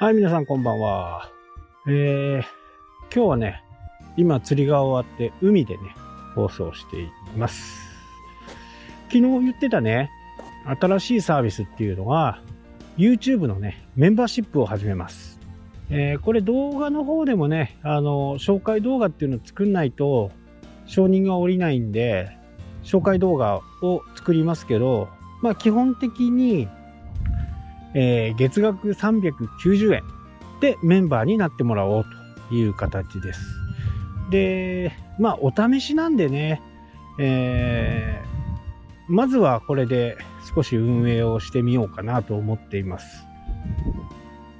はい、皆さんこんばんは。えー、今日はね、今釣りが終わって海でね、放送しています。昨日言ってたね、新しいサービスっていうのが、YouTube のね、メンバーシップを始めます。えーこれ動画の方でもね、あの、紹介動画っていうのを作んないと、承認が下りないんで、紹介動画を作りますけど、まあ基本的に、えー月額390円でメンバーになってもらおうという形です。で、まあお試しなんでね、えーまずはこれで少し運営をしてみようかなと思っています。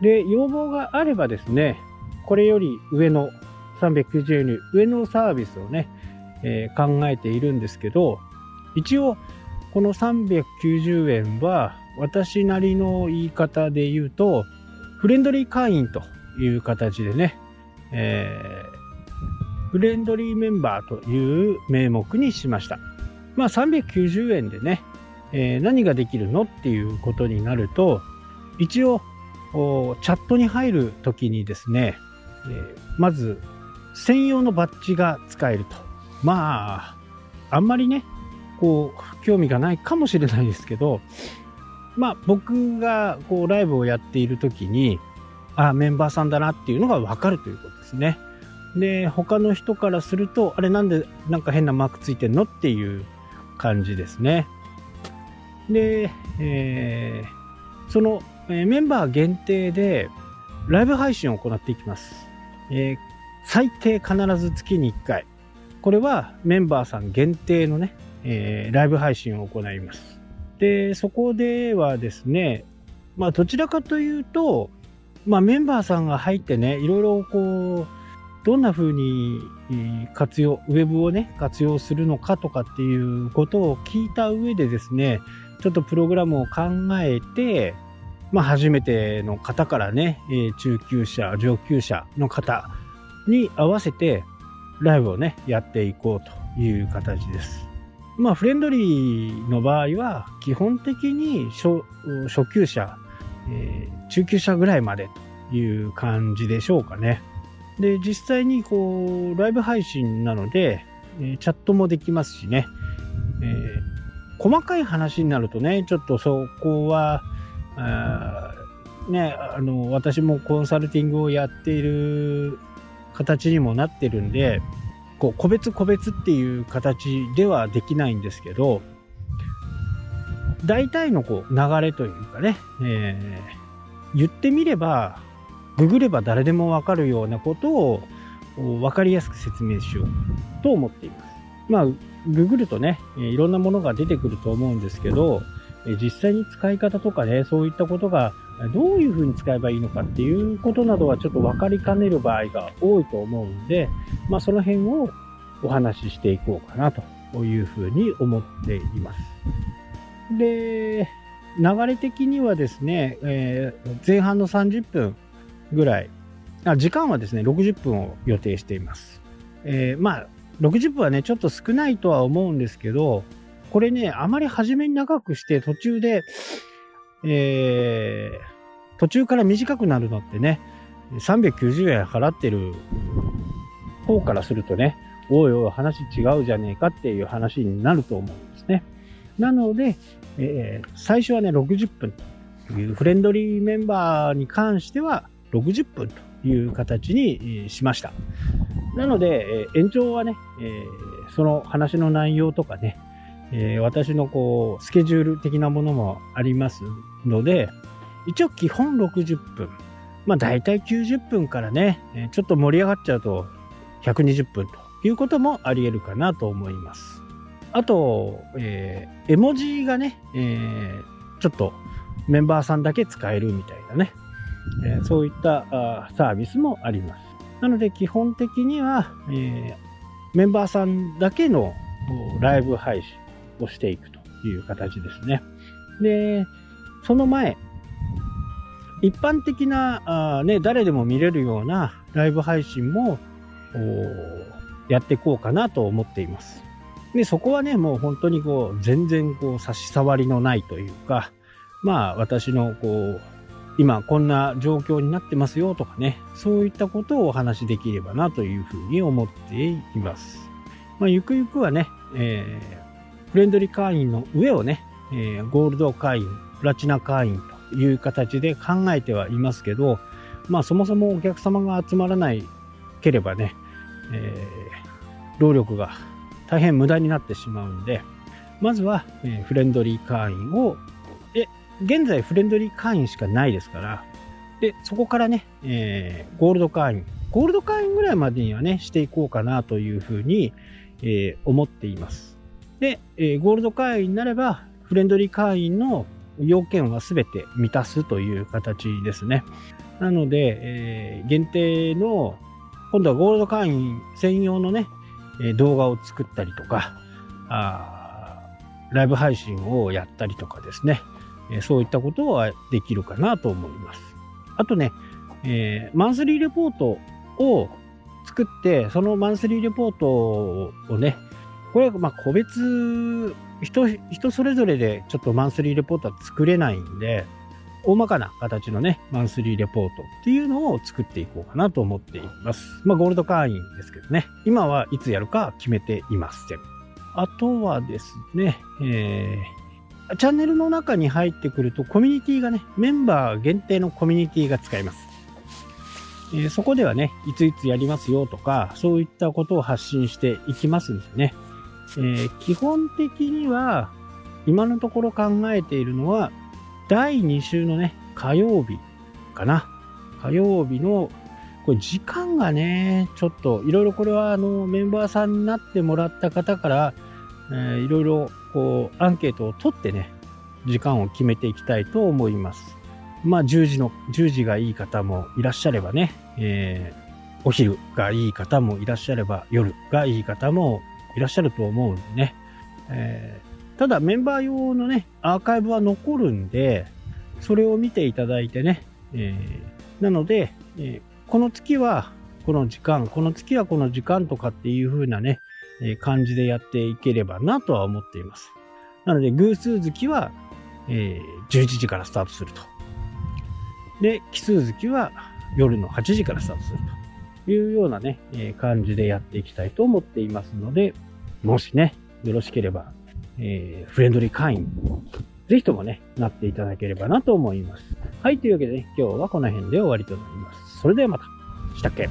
で、要望があればですね、これより上の390円より上のサービスをね、えー考えているんですけど、一応この390円は私なりの言い方で言うと、フレンドリー会員という形でね、えーフレンドリーメンバーという名目にしました。まあ390円でね、えー何ができるのっていうことになると、一応、チャットに入るときにですね、えーまず専用のバッジが使えると。まあ、あんまりね、こう、興味がないかもしれないですけど、まあ僕がこうライブをやっているときに、あメンバーさんだなっていうのがわかるということですね。で、他の人からすると、あれなんでなんか変なマークついてんの？っていう感じですね。で、えーその、えーメンバー限定でライブ配信を行っていきます。えー最低必ず月に1回。これはメンバーさん限定のね、えライブ配信を行います。で、そこではですね、まあどちらかというと、まあメンバーさんが入ってね、いろいろこう、どんな風に活用、ウェブをね、活用するのかとかっていうことを聞いた上でですね、ちょっとプログラムを考えて、まあ初めての方からね、中級者、上級者の方に合わせてライブをね、やっていこうという形です。まあフレンドリーの場合は基本的に初初級者、えー中級者ぐらいまでという感じでしょうかね。で、実際にこう、ライブ配信なので、えーチャットもできますしね、えー細かい話になるとね、ちょっとそこは、あね、あの、私もコンサルティングをやっている形にもなってるんで、こう、個別個別っていう形ではできないんですけど、大体のこう、流れというかね、えー言ってみれば、ググれば誰でもわかるようなことをおわかりやすく説明しようと思っています。まあ、ググるとね、えいろんなものが出てくると思うんですけど、え実際に使い方とかね、そういったことがどういうふうに使えばいいのかっていうことなどはちょっと分かりかねる場合が多いと思うんで、まあその辺をお話ししていこうかなというふうに思っています。で、流れ的にはですね、えー前半の30分ぐらい、あ時間はですね、60分を予定しています。えーまあ、60分はね、ちょっと少ないとは思うんですけど、これね、あまり初めに長くして途中で、えー途中から短くなるのってね、390円払ってる方からするとね、おいおい話違うじゃねえかっていう話になると思うんですね。なので、えー最初はね、60分というフレンドリーメンバーに関しては60分という形にしました。なので、えー延長はね、えーその話の内容とかね、えー私のこう、スケジュール的なものもありますので、一応基本60分。まあ大体90分からね、ちょっと盛り上がっちゃうと120分ということもあり得るかなと思います。あと、えー絵文字がね、えーちょっとメンバーさんだけ使えるみたいなね、えーそういったあサービスもあります。なので基本的には、えーメンバーさんだけのライブ配信をしていくという形ですね。で、その前、一般的な、あね、誰でも見れるようなライブ配信もやっていこうかなと思っています。で、そこはね、もう本当にこう、全然こう、差し障りのないというか、まあ、私のこう、今こんな状況になってますよとかね、そういったことをお話しできればなというふうに思っています。まあ、ゆくゆくはね、え、フレンドリー会員の上をね、えー、ゴールド会員、プラチナ会員という形で考えてはいますけど、まあそもそもお客様が集まらないければね、えー、労力が大変無駄になってしまうんで、まずは、え、フレンドリー会員を現在フレンドリー会員しかないですから、で、そこからね、えー、ゴールド会員、ゴールド会員ぐらいまでにはね、していこうかなというふうに、えー、思っています。で、えー、ゴールド会員になれば、フレンドリー会員の要件は全て満たすという形ですね。なので、えー、限定の、今度はゴールド会員専用のね、動画を作ったりとか、あライブ配信をやったりとかですね、えそういったことはできるかなと思います。あとね、えー、マンスリーレポートを作って、そのマンスリーレポートをね、これはまあ個別人、人それぞれでちょっとマンスリーレポートは作れないんで、大まかな形のね、マンスリーレポートっていうのを作っていこうかなと思っています。まあ、ゴールド会員ですけどね、今はいつやるか決めていません。あとはですね、えーチャンネルの中に入ってくると、コミュニティがね、メンバー限定のコミュニティが使えます。え、そこではね、いついつやりますよとか、そういったことを発信していきますんでね。えー、基本的には、今のところ考えているのは、第2週のね、火曜日かな。火曜日の、これ時間がね、ちょっと、いろいろこれはあの、メンバーさんになってもらった方から、いろいろこう、アンケートを取ってね、時間を決めていきたいと思います。まあ、10時の、10時がいい方もいらっしゃればね、えー、お昼がいい方もいらっしゃれば、夜がいい方もいらっしゃると思うんでね。えー、ただ、メンバー用のね、アーカイブは残るんで、それを見ていただいてね、えー、なので、えー、この月はこの時間、この月はこの時間とかっていう風なね、え感じでやっていければなとは思っています。なので、偶数月は、え、11時からスタートすると。で、奇数月は夜の8時からスタートするというようなね、え、感じでやっていきたいと思っていますので、もしね、よろしければ、えー、フレンドリー会員、ぜひともね、なっていただければなと思います。はい、というわけでね、今日はこの辺で終わりとなります。それではまた。したっけ？